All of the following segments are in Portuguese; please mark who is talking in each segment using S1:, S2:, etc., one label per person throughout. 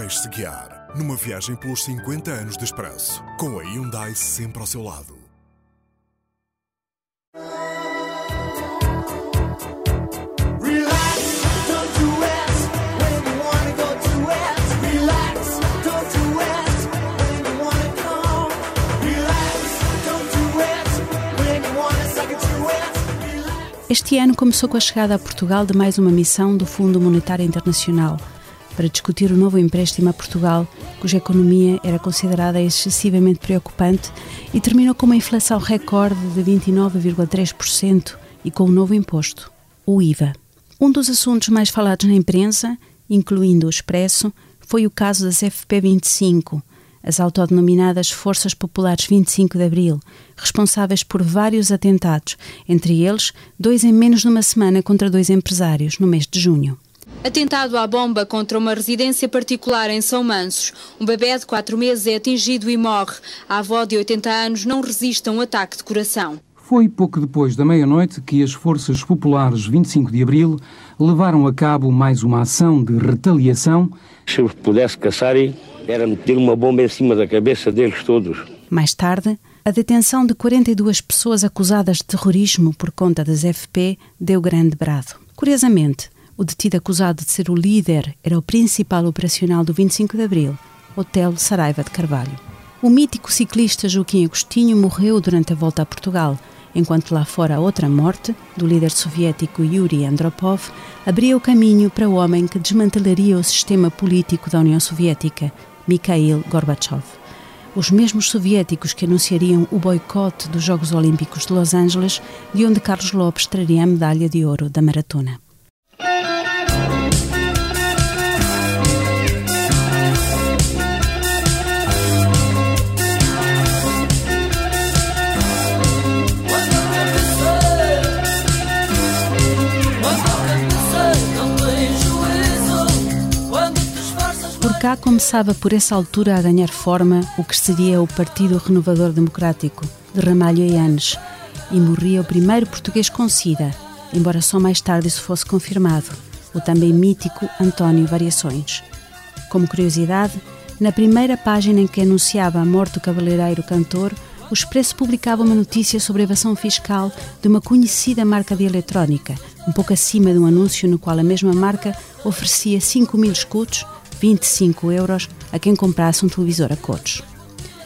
S1: Deixe-se guiar numa viagem pelos 50 anos de expresso, com a Hyundai sempre ao seu lado.
S2: Relax, don't do it when you wanna go to it. Relax, don't do it when you wanna come. Relax, don't do it when you wanna suck it to it. Relax.
S3: Este ano começou com a chegada a Portugal de mais uma missão do Fundo Monetário Internacional para discutir o novo empréstimo a Portugal, cuja economia era considerada excessivamente preocupante e terminou com uma inflação recorde de 29,3% e com um novo imposto, o IVA. Um dos assuntos mais falados na imprensa, incluindo o Expresso, foi o caso das FP25, as autodenominadas Forças Populares 25 de Abril, responsáveis por vários atentados, entre eles dois em menos de uma semana contra dois empresários, no mês de junho.
S4: Atentado à bomba contra uma residência particular em São Mansos. Um bebê de 4 meses é atingido e morre. A avó de 80 anos não resiste a um ataque de coração.
S5: Foi pouco depois da meia-noite que as Forças Populares 25 de Abril levaram a cabo mais uma ação de retaliação
S6: Se eu pudesse caçar, era meter uma bomba em cima da cabeça deles todos.
S3: Mais tarde, a detenção de 42 pessoas acusadas de terrorismo por conta das FP deu grande brado. Curiosamente, o detido acusado de ser o líder era o principal operacional do 25 de Abril, Hotel Saraiva de Carvalho. O mítico ciclista Joaquim Agostinho morreu durante a volta a Portugal, enquanto lá fora a outra morte, do líder soviético Yuri Andropov, abria o caminho para o homem que desmantelaria o sistema político da União Soviética, Mikhail Gorbachev. Os mesmos soviéticos que anunciariam o boicote dos Jogos Olímpicos de Los Angeles, de onde Carlos Lopes traria a medalha de ouro da maratona. Por cá começava por essa altura a ganhar forma o que seria o Partido Renovador Democrático, de Ramalho e Anes, e morria o primeiro português com SIDA, embora só mais tarde isso fosse confirmado, o também mítico António Variações. Como curiosidade, na primeira página em que anunciava a morte do cabeleireiro cantor, o Expresso publicava uma notícia sobre a evasão fiscal de uma conhecida marca de eletrónica, um pouco acima de um anúncio no qual a mesma marca oferecia 5 mil escudos, 25 euros, a quem comprasse um televisor a cores.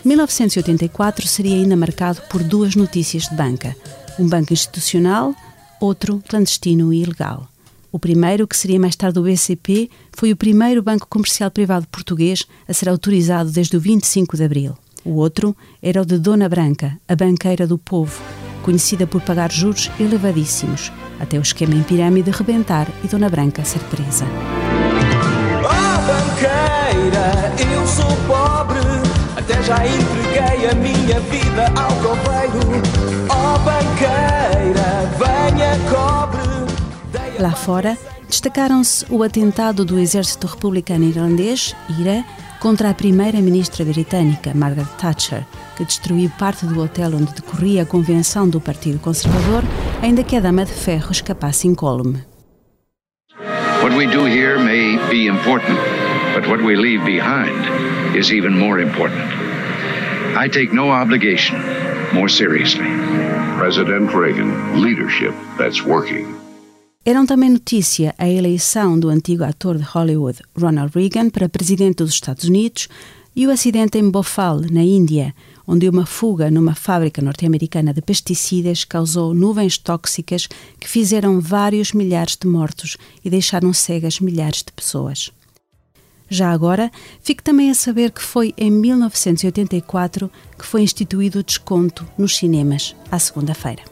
S3: 1984 seria ainda marcado por duas notícias de banca: um banco institucional, outro clandestino e ilegal. O primeiro, que seria mais tarde o BCP, foi o primeiro banco comercial privado português a ser autorizado desde o 25 de abril. O outro era o de Dona Branca, a banqueira do povo, conhecida por pagar juros elevadíssimos, até o esquema em pirâmide rebentar e Dona Branca ser presa.
S2: Já entreguei a minha vida ao coveiro. Oh, banqueira, venha cobre.
S3: Lá fora, destacaram-se o atentado do exército republicano irlandês, IRA, contra a primeira-ministra britânica, Margaret Thatcher, que destruiu parte do hotel onde decorria a convenção do Partido Conservador, ainda que a dama de ferro escapasse incólume.
S7: What we do here may be important, but what we leave behind is even more important. I take no obligation more seriously.
S8: President Reagan, leadership that's working.
S3: Eram também notícia a eleição do antigo ator de Hollywood Ronald Reagan para presidente dos Estados Unidos e o acidente em Bhopal, na Índia, onde uma fuga numa fábrica norte-americana de pesticidas causou nuvens tóxicas que fizeram vários milhares de mortos e deixaram cegas milhares de pessoas. Já agora, fique também a saber que foi em 1984 que foi instituído o desconto nos cinemas, à segunda-feira.